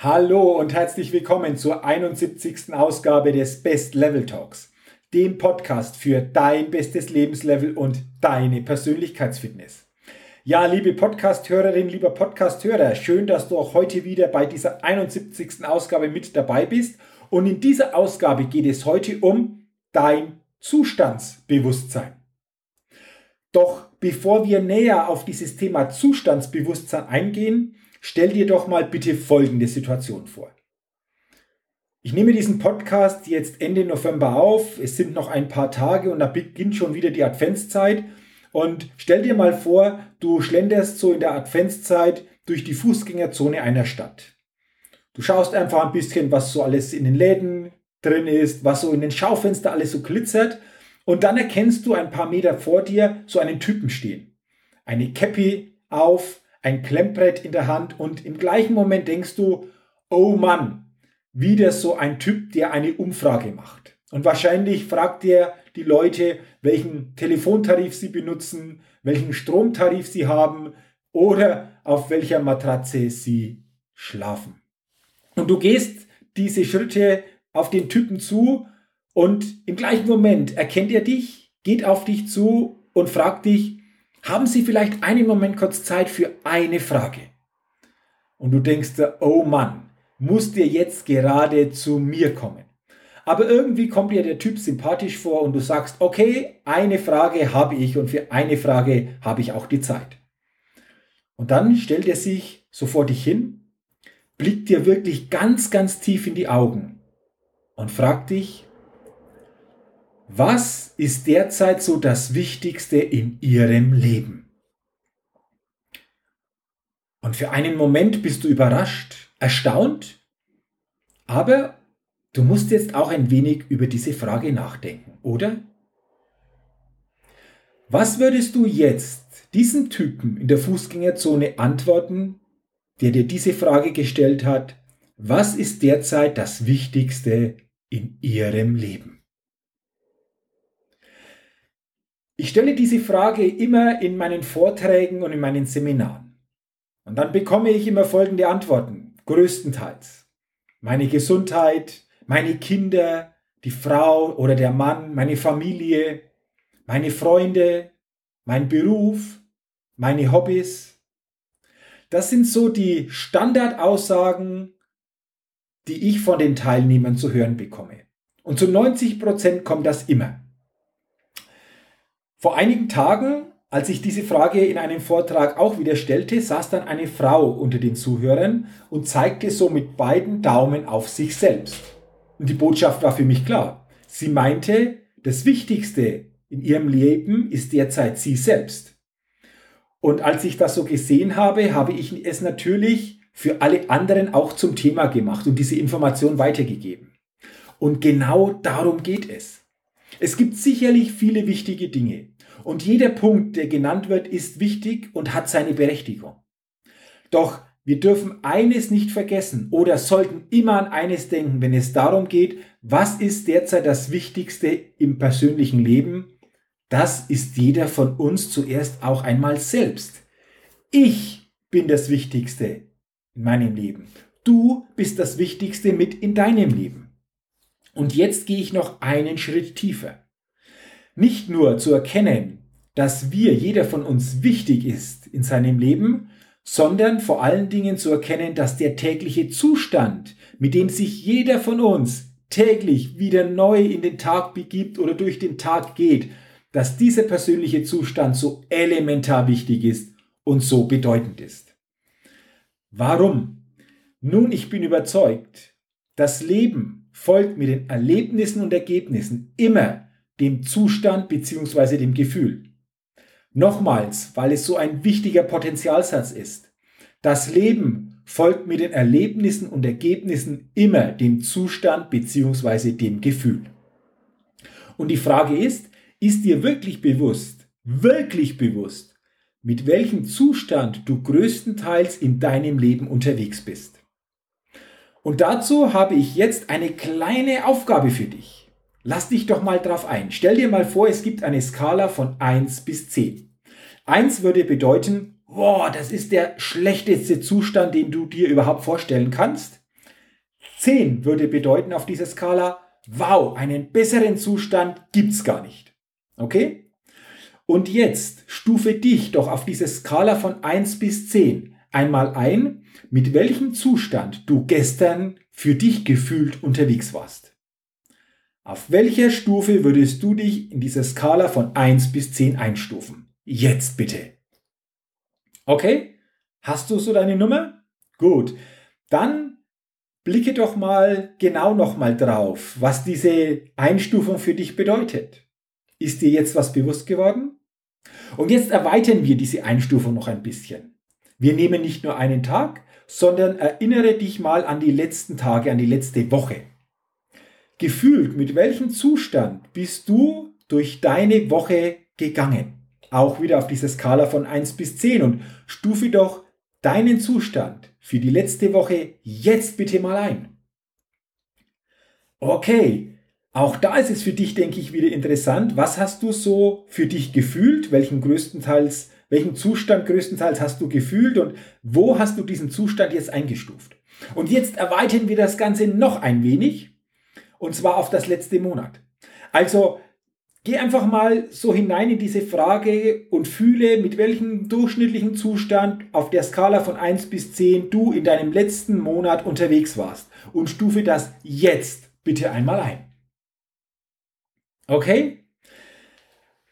Hallo und herzlich willkommen zur 71. Ausgabe des Best Level Talks, dem Podcast für dein bestes Lebenslevel und deine Persönlichkeitsfitness. Ja, liebe Podcast-Hörerin, lieber Podcast-Hörer, schön, dass du auch heute wieder bei dieser 71. Ausgabe mit dabei bist. Und in dieser Ausgabe geht es heute um dein Zustandsbewusstsein. Doch bevor wir näher auf dieses Thema Zustandsbewusstsein eingehen, Stell dir doch mal bitte folgende Situation vor. Ich nehme diesen Podcast jetzt Ende November auf. Es sind noch ein paar Tage und da beginnt schon wieder die Adventszeit. Und stell dir mal vor, du schlenderst so in der Adventszeit durch die Fußgängerzone einer Stadt. Du schaust einfach ein bisschen, was so alles in den Läden drin ist, was so in den Schaufenster alles so glitzert. Und dann erkennst du ein paar Meter vor dir so einen Typen stehen. Eine Käppi auf, ein Klemmbrett in der Hand und im gleichen Moment denkst du, oh Mann, wieder so ein Typ, der eine Umfrage macht. Und wahrscheinlich fragt er die Leute, welchen Telefontarif sie benutzen, welchen Stromtarif sie haben oder auf welcher Matratze sie schlafen. Und du gehst diese Schritte auf den Typen zu und im gleichen Moment erkennt er dich, geht auf dich zu und fragt dich, haben Sie vielleicht einen Moment kurz Zeit für eine Frage? Und du denkst, oh Mann, muss dir jetzt gerade zu mir kommen? Aber irgendwie kommt dir der Typ sympathisch vor und du sagst, okay, eine Frage habe ich und für eine Frage habe ich auch die Zeit. Und dann stellt er sich so vor dich hin, blickt dir wirklich ganz, ganz tief in die Augen und fragt dich, was ist derzeit so das Wichtigste in Ihrem Leben? Und für einen Moment bist du überrascht, erstaunt, aber du musst jetzt auch ein wenig über diese Frage nachdenken, oder? Was würdest du jetzt diesem Typen in der Fußgängerzone antworten, der dir diese Frage gestellt hat, was ist derzeit das Wichtigste in Ihrem Leben? Ich stelle diese Frage immer in meinen Vorträgen und in meinen Seminaren. Und dann bekomme ich immer folgende Antworten, größtenteils. Meine Gesundheit, meine Kinder, die Frau oder der Mann, meine Familie, meine Freunde, mein Beruf, meine Hobbys. Das sind so die Standardaussagen, die ich von den Teilnehmern zu hören bekomme. Und zu 90 Prozent kommt das immer. Vor einigen Tagen, als ich diese Frage in einem Vortrag auch wieder stellte, saß dann eine Frau unter den Zuhörern und zeigte so mit beiden Daumen auf sich selbst. Und die Botschaft war für mich klar. Sie meinte, das Wichtigste in ihrem Leben ist derzeit sie selbst. Und als ich das so gesehen habe, habe ich es natürlich für alle anderen auch zum Thema gemacht und diese Information weitergegeben. Und genau darum geht es. Es gibt sicherlich viele wichtige Dinge. Und jeder Punkt, der genannt wird, ist wichtig und hat seine Berechtigung. Doch wir dürfen eines nicht vergessen oder sollten immer an eines denken, wenn es darum geht, was ist derzeit das Wichtigste im persönlichen Leben? Das ist jeder von uns zuerst auch einmal selbst. Ich bin das Wichtigste in meinem Leben. Du bist das Wichtigste mit in deinem Leben. Und jetzt gehe ich noch einen Schritt tiefer. Nicht nur zu erkennen, dass wir, jeder von uns wichtig ist in seinem Leben, sondern vor allen Dingen zu erkennen, dass der tägliche Zustand, mit dem sich jeder von uns täglich wieder neu in den Tag begibt oder durch den Tag geht, dass dieser persönliche Zustand so elementar wichtig ist und so bedeutend ist. Warum? Nun, ich bin überzeugt, das Leben folgt mit den Erlebnissen und Ergebnissen immer dem Zustand bzw. dem Gefühl. Nochmals, weil es so ein wichtiger Potenzialsatz ist. Das Leben folgt mit den Erlebnissen und Ergebnissen immer dem Zustand bzw. dem Gefühl. Und die Frage ist, ist dir wirklich bewusst, wirklich bewusst, mit welchem Zustand du größtenteils in deinem Leben unterwegs bist? Und dazu habe ich jetzt eine kleine Aufgabe für dich. Lass dich doch mal drauf ein. Stell dir mal vor, es gibt eine Skala von 1 bis 10. 1 würde bedeuten, boah, das ist der schlechteste Zustand, den du dir überhaupt vorstellen kannst. 10 würde bedeuten auf dieser Skala, wow, einen besseren Zustand gibt's gar nicht. Okay? Und jetzt stufe dich doch auf diese Skala von 1 bis 10 einmal ein, mit welchem Zustand du gestern für dich gefühlt unterwegs warst. Auf welcher Stufe würdest du dich in dieser Skala von 1 bis 10 einstufen? Jetzt bitte. Okay? Hast du so deine Nummer? Gut. Dann blicke doch mal genau nochmal drauf, was diese Einstufung für dich bedeutet. Ist dir jetzt was bewusst geworden? Und jetzt erweitern wir diese Einstufung noch ein bisschen. Wir nehmen nicht nur einen Tag, sondern erinnere dich mal an die letzten Tage, an die letzte Woche. Gefühlt, mit welchem Zustand bist du durch deine Woche gegangen? Auch wieder auf dieser Skala von 1 bis 10 und stufe doch deinen Zustand für die letzte Woche jetzt bitte mal ein. Okay, auch da ist es für dich, denke ich, wieder interessant. Was hast du so für dich gefühlt? Welchen größtenteils, welchen Zustand größtenteils hast du gefühlt und wo hast du diesen Zustand jetzt eingestuft? Und jetzt erweitern wir das Ganze noch ein wenig und zwar auf das letzte Monat. Also Geh einfach mal so hinein in diese Frage und fühle, mit welchem durchschnittlichen Zustand auf der Skala von 1 bis 10 du in deinem letzten Monat unterwegs warst und stufe das jetzt bitte einmal ein. Okay?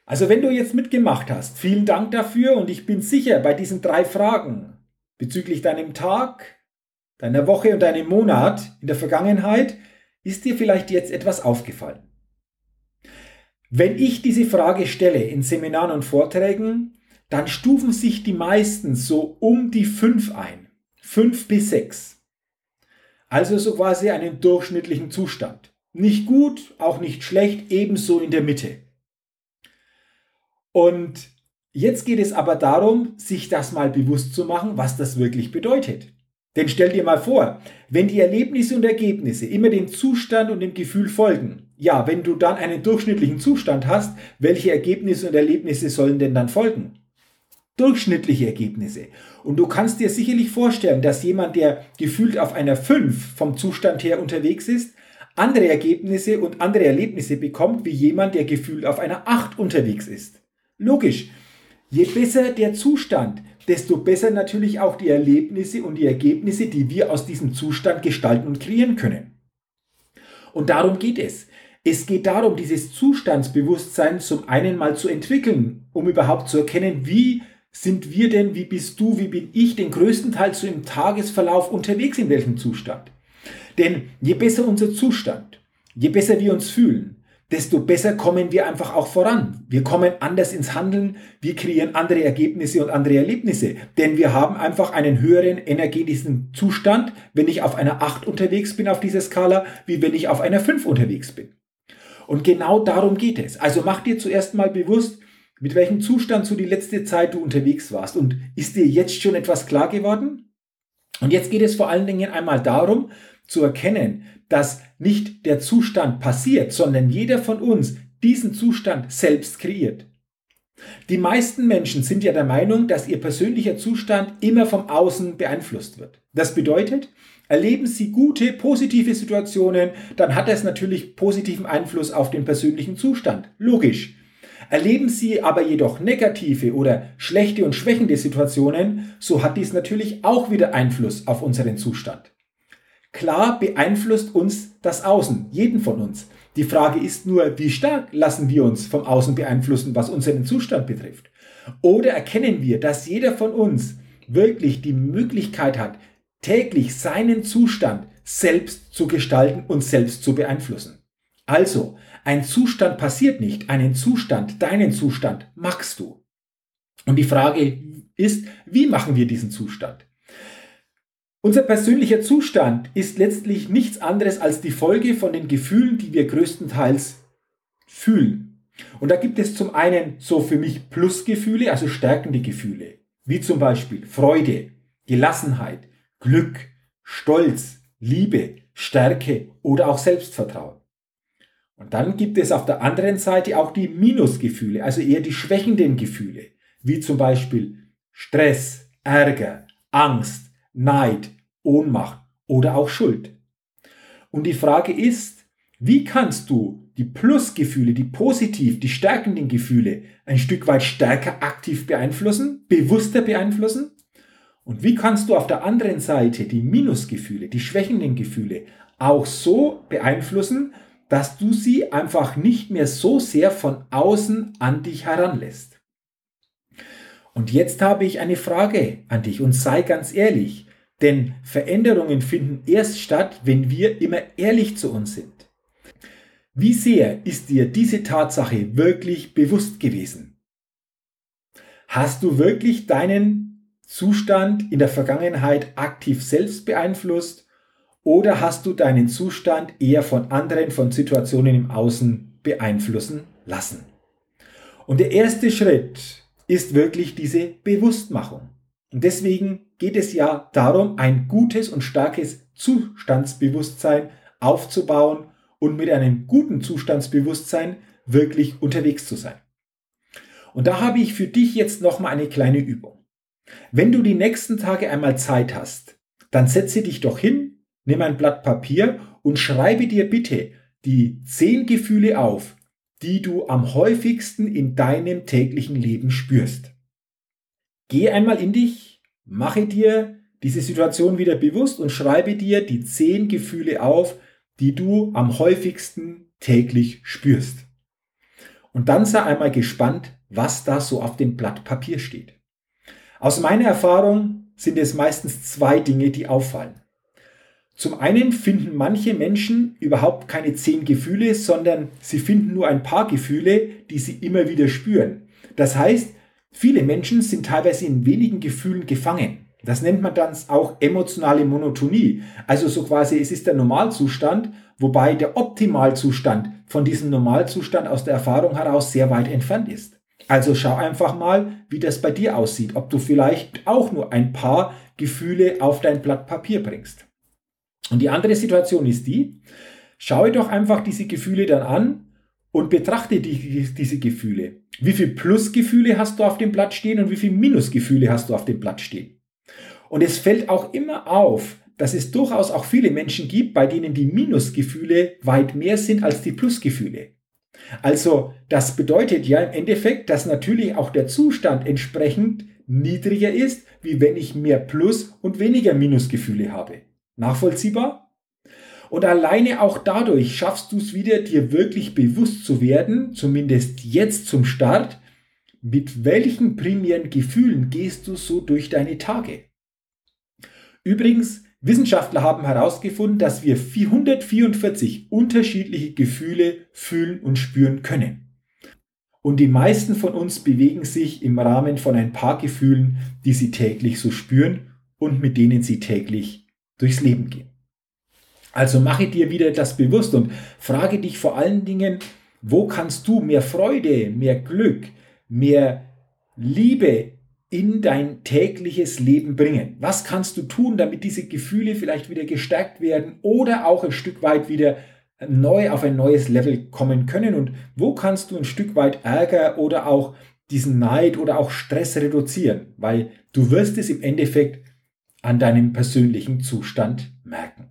Also wenn du jetzt mitgemacht hast, vielen Dank dafür und ich bin sicher, bei diesen drei Fragen bezüglich deinem Tag, deiner Woche und deinem Monat in der Vergangenheit ist dir vielleicht jetzt etwas aufgefallen. Wenn ich diese Frage stelle in Seminaren und Vorträgen, dann stufen sich die meisten so um die 5 ein. 5 bis 6. Also so quasi einen durchschnittlichen Zustand. Nicht gut, auch nicht schlecht, ebenso in der Mitte. Und jetzt geht es aber darum, sich das mal bewusst zu machen, was das wirklich bedeutet. Denn stell dir mal vor, wenn die Erlebnisse und Ergebnisse immer dem Zustand und dem Gefühl folgen, ja, wenn du dann einen durchschnittlichen Zustand hast, welche Ergebnisse und Erlebnisse sollen denn dann folgen? Durchschnittliche Ergebnisse. Und du kannst dir sicherlich vorstellen, dass jemand, der gefühlt auf einer 5 vom Zustand her unterwegs ist, andere Ergebnisse und andere Erlebnisse bekommt, wie jemand, der gefühlt auf einer 8 unterwegs ist. Logisch. Je besser der Zustand, desto besser natürlich auch die Erlebnisse und die Ergebnisse, die wir aus diesem Zustand gestalten und kreieren können. Und darum geht es. Es geht darum, dieses Zustandsbewusstsein zum einen mal zu entwickeln, um überhaupt zu erkennen, wie sind wir denn, wie bist du, wie bin ich den größten Teil so im Tagesverlauf unterwegs, in welchem Zustand. Denn je besser unser Zustand, je besser wir uns fühlen, desto besser kommen wir einfach auch voran. Wir kommen anders ins Handeln, wir kreieren andere Ergebnisse und andere Erlebnisse, denn wir haben einfach einen höheren energetischen Zustand, wenn ich auf einer 8 unterwegs bin auf dieser Skala, wie wenn ich auf einer 5 unterwegs bin. Und genau darum geht es. Also mach dir zuerst mal bewusst, mit welchem Zustand du die letzte Zeit du unterwegs warst. Und ist dir jetzt schon etwas klar geworden? Und jetzt geht es vor allen Dingen einmal darum, zu erkennen, dass nicht der Zustand passiert, sondern jeder von uns diesen Zustand selbst kreiert. Die meisten Menschen sind ja der Meinung, dass ihr persönlicher Zustand immer vom Außen beeinflusst wird. Das bedeutet, Erleben Sie gute, positive Situationen, dann hat das natürlich positiven Einfluss auf den persönlichen Zustand. Logisch. Erleben Sie aber jedoch negative oder schlechte und schwächende Situationen, so hat dies natürlich auch wieder Einfluss auf unseren Zustand. Klar beeinflusst uns das Außen, jeden von uns. Die Frage ist nur, wie stark lassen wir uns vom Außen beeinflussen, was unseren Zustand betrifft? Oder erkennen wir, dass jeder von uns wirklich die Möglichkeit hat, täglich seinen Zustand selbst zu gestalten und selbst zu beeinflussen. Also, ein Zustand passiert nicht, einen Zustand, deinen Zustand machst du. Und die Frage ist, wie machen wir diesen Zustand? Unser persönlicher Zustand ist letztlich nichts anderes als die Folge von den Gefühlen, die wir größtenteils fühlen. Und da gibt es zum einen so für mich Plusgefühle, also stärkende Gefühle, wie zum Beispiel Freude, Gelassenheit, Glück, Stolz, Liebe, Stärke oder auch Selbstvertrauen. Und dann gibt es auf der anderen Seite auch die Minusgefühle, also eher die schwächenden Gefühle, wie zum Beispiel Stress, Ärger, Angst, Neid, Ohnmacht oder auch Schuld. Und die Frage ist, wie kannst du die Plusgefühle, die positiv, die stärkenden Gefühle ein Stück weit stärker aktiv beeinflussen, bewusster beeinflussen? Und wie kannst du auf der anderen Seite die Minusgefühle, die schwächenden Gefühle auch so beeinflussen, dass du sie einfach nicht mehr so sehr von außen an dich heranlässt? Und jetzt habe ich eine Frage an dich und sei ganz ehrlich. Denn Veränderungen finden erst statt, wenn wir immer ehrlich zu uns sind. Wie sehr ist dir diese Tatsache wirklich bewusst gewesen? Hast du wirklich deinen Zustand in der Vergangenheit aktiv selbst beeinflusst oder hast du deinen Zustand eher von anderen, von Situationen im Außen beeinflussen lassen? Und der erste Schritt ist wirklich diese Bewusstmachung. Und deswegen geht es ja darum, ein gutes und starkes Zustandsbewusstsein aufzubauen und mit einem guten Zustandsbewusstsein wirklich unterwegs zu sein. Und da habe ich für dich jetzt nochmal eine kleine Übung. Wenn du die nächsten Tage einmal Zeit hast, dann setze dich doch hin, nimm ein Blatt Papier und schreibe dir bitte die zehn Gefühle auf, die du am häufigsten in deinem täglichen Leben spürst. Geh einmal in dich, mache dir diese Situation wieder bewusst und schreibe dir die zehn Gefühle auf, die du am häufigsten täglich spürst. Und dann sei einmal gespannt, was da so auf dem Blatt Papier steht. Aus meiner Erfahrung sind es meistens zwei Dinge, die auffallen. Zum einen finden manche Menschen überhaupt keine zehn Gefühle, sondern sie finden nur ein paar Gefühle, die sie immer wieder spüren. Das heißt, Viele Menschen sind teilweise in wenigen Gefühlen gefangen. Das nennt man dann auch emotionale Monotonie. Also so quasi, es ist der Normalzustand, wobei der Optimalzustand von diesem Normalzustand aus der Erfahrung heraus sehr weit entfernt ist. Also schau einfach mal, wie das bei dir aussieht, ob du vielleicht auch nur ein paar Gefühle auf dein Blatt Papier bringst. Und die andere Situation ist die, schaue doch einfach diese Gefühle dann an und betrachte die, diese Gefühle. Wie viel Plusgefühle hast du auf dem Blatt stehen und wie viel Minusgefühle hast du auf dem Blatt stehen? Und es fällt auch immer auf, dass es durchaus auch viele Menschen gibt, bei denen die Minusgefühle weit mehr sind als die Plusgefühle. Also das bedeutet ja im Endeffekt, dass natürlich auch der Zustand entsprechend niedriger ist, wie wenn ich mehr Plus- und weniger Minusgefühle habe. Nachvollziehbar? Und alleine auch dadurch schaffst du es wieder, dir wirklich bewusst zu werden, zumindest jetzt zum Start, mit welchen primären Gefühlen gehst du so durch deine Tage. Übrigens, Wissenschaftler haben herausgefunden, dass wir 444 unterschiedliche Gefühle fühlen und spüren können. Und die meisten von uns bewegen sich im Rahmen von ein paar Gefühlen, die sie täglich so spüren und mit denen sie täglich durchs Leben gehen. Also mache dir wieder das bewusst und frage dich vor allen Dingen, wo kannst du mehr Freude, mehr Glück, mehr Liebe in dein tägliches Leben bringen? Was kannst du tun, damit diese Gefühle vielleicht wieder gestärkt werden oder auch ein Stück weit wieder neu auf ein neues Level kommen können? Und wo kannst du ein Stück weit Ärger oder auch diesen Neid oder auch Stress reduzieren? Weil du wirst es im Endeffekt an deinem persönlichen Zustand merken.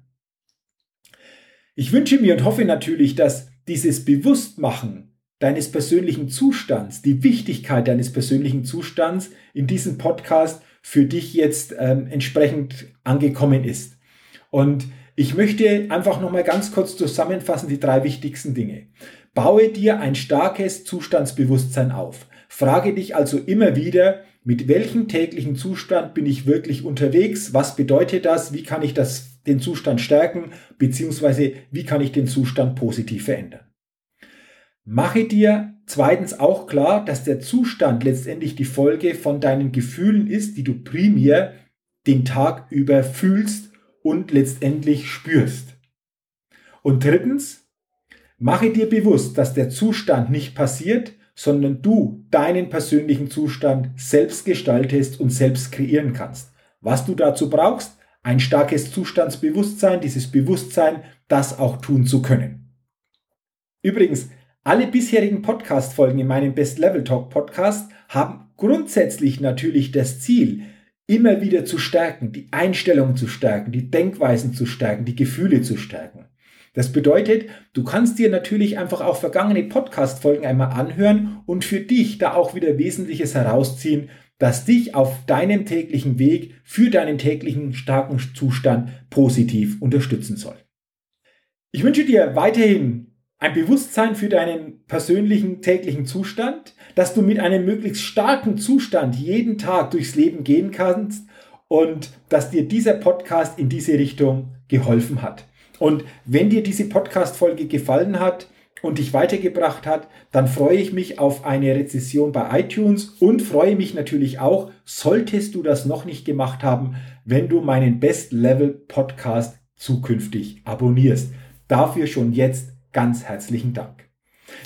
Ich wünsche mir und hoffe natürlich, dass dieses Bewusstmachen deines persönlichen Zustands, die Wichtigkeit deines persönlichen Zustands in diesem Podcast für dich jetzt ähm, entsprechend angekommen ist. Und ich möchte einfach nochmal ganz kurz zusammenfassen die drei wichtigsten Dinge. Baue dir ein starkes Zustandsbewusstsein auf. Frage dich also immer wieder, mit welchem täglichen Zustand bin ich wirklich unterwegs? Was bedeutet das? Wie kann ich das den Zustand stärken, beziehungsweise wie kann ich den Zustand positiv verändern. Mache dir zweitens auch klar, dass der Zustand letztendlich die Folge von deinen Gefühlen ist, die du primär den Tag über fühlst und letztendlich spürst. Und drittens, mache dir bewusst, dass der Zustand nicht passiert, sondern du deinen persönlichen Zustand selbst gestaltest und selbst kreieren kannst. Was du dazu brauchst, ein starkes Zustandsbewusstsein, dieses Bewusstsein, das auch tun zu können. Übrigens, alle bisherigen Podcast-Folgen in meinem Best Level Talk Podcast haben grundsätzlich natürlich das Ziel, immer wieder zu stärken, die Einstellung zu stärken, die Denkweisen zu stärken, die Gefühle zu stärken. Das bedeutet, du kannst dir natürlich einfach auch vergangene Podcast-Folgen einmal anhören und für dich da auch wieder Wesentliches herausziehen, das dich auf deinem täglichen Weg für deinen täglichen starken Zustand positiv unterstützen soll. Ich wünsche dir weiterhin ein Bewusstsein für deinen persönlichen täglichen Zustand, dass du mit einem möglichst starken Zustand jeden Tag durchs Leben gehen kannst und dass dir dieser Podcast in diese Richtung geholfen hat. Und wenn dir diese Podcast-Folge gefallen hat und dich weitergebracht hat, dann freue ich mich auf eine Rezession bei iTunes und freue mich natürlich auch, solltest du das noch nicht gemacht haben, wenn du meinen Best Level Podcast zukünftig abonnierst. Dafür schon jetzt ganz herzlichen Dank.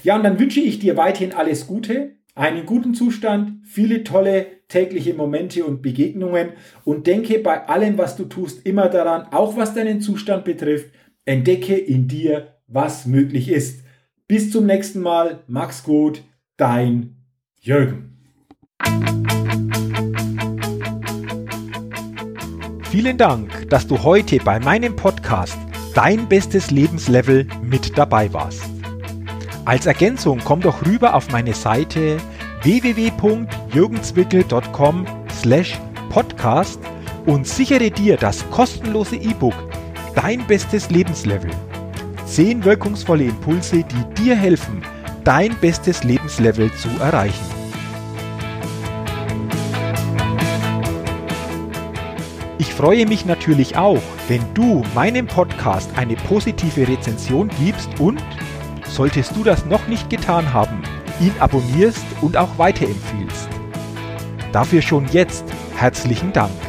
Ja, und dann wünsche ich dir weiterhin alles Gute, einen guten Zustand, viele tolle tägliche Momente und Begegnungen und denke bei allem, was du tust, immer daran, auch was deinen Zustand betrifft, entdecke in dir, was möglich ist. Bis zum nächsten Mal, mach's gut, dein Jürgen. Vielen Dank, dass du heute bei meinem Podcast Dein bestes Lebenslevel mit dabei warst. Als Ergänzung komm doch rüber auf meine Seite www.jürgenswickel.com slash podcast und sichere dir das kostenlose E-Book Dein bestes Lebenslevel. Zehn wirkungsvolle Impulse, die dir helfen, dein bestes Lebenslevel zu erreichen. Ich freue mich natürlich auch, wenn du meinem Podcast eine positive Rezension gibst und, solltest du das noch nicht getan haben, ihn abonnierst und auch weiterempfiehlst. Dafür schon jetzt herzlichen Dank.